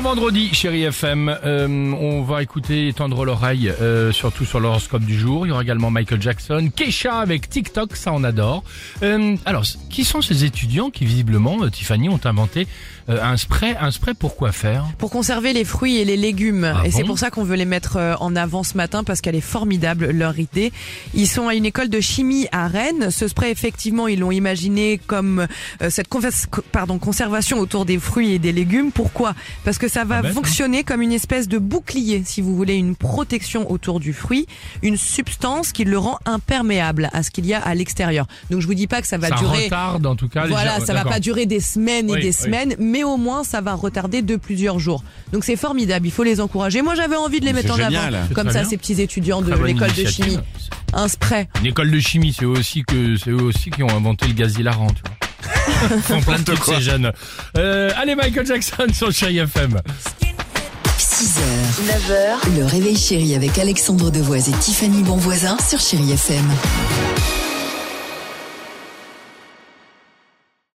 Bon vendredi, chérie FM. Euh, on va écouter tendre l'oreille, euh, surtout sur l'horoscope du jour. Il y aura également Michael Jackson, Kesha avec TikTok, ça on adore. Euh, alors, qui sont ces étudiants qui visiblement, euh, Tiffany, ont inventé euh, un spray Un spray pour quoi faire? Pour conserver les fruits et les légumes. Ah et c'est pour ça qu'on veut les mettre euh, en avant ce matin parce qu'elle est formidable leur idée. Ils sont à une école de chimie à Rennes. Ce spray, effectivement, ils l'ont imaginé comme euh, cette pardon, conservation autour des fruits et des légumes. Pourquoi? Parce que ça va Ah hein. fonctionner comme une espèce de bouclier, si vous voulez, une protection autour du fruit, une substance qui le rend imperméable à ce qu'il y a à l'extérieur. Donc je vous dis pas que ça va Ça durer. retarde en tout cas. les Voilà, gens- ça va pas durer des semaines et Oui, des oui. semaines, mais au moins ça va retarder de plusieurs jours. Donc c'est formidable, il faut les encourager. Moi j'avais envie de les mettre en génial. avant, comme ça bien. ces petits étudiants de l'école de chimie. Un spray. Une école de chimie, c'est eux aussi que c'est eux aussi qui ont inventé le gaz hilarant, tu vois. Ils font plein de trucs ces jeunes. Euh, allez Michael Jackson sur Chérie FM. 6h, 9h, le réveil chéri avec Alexandre Devoise et Tiffany Bonvoisin sur Chéri FM.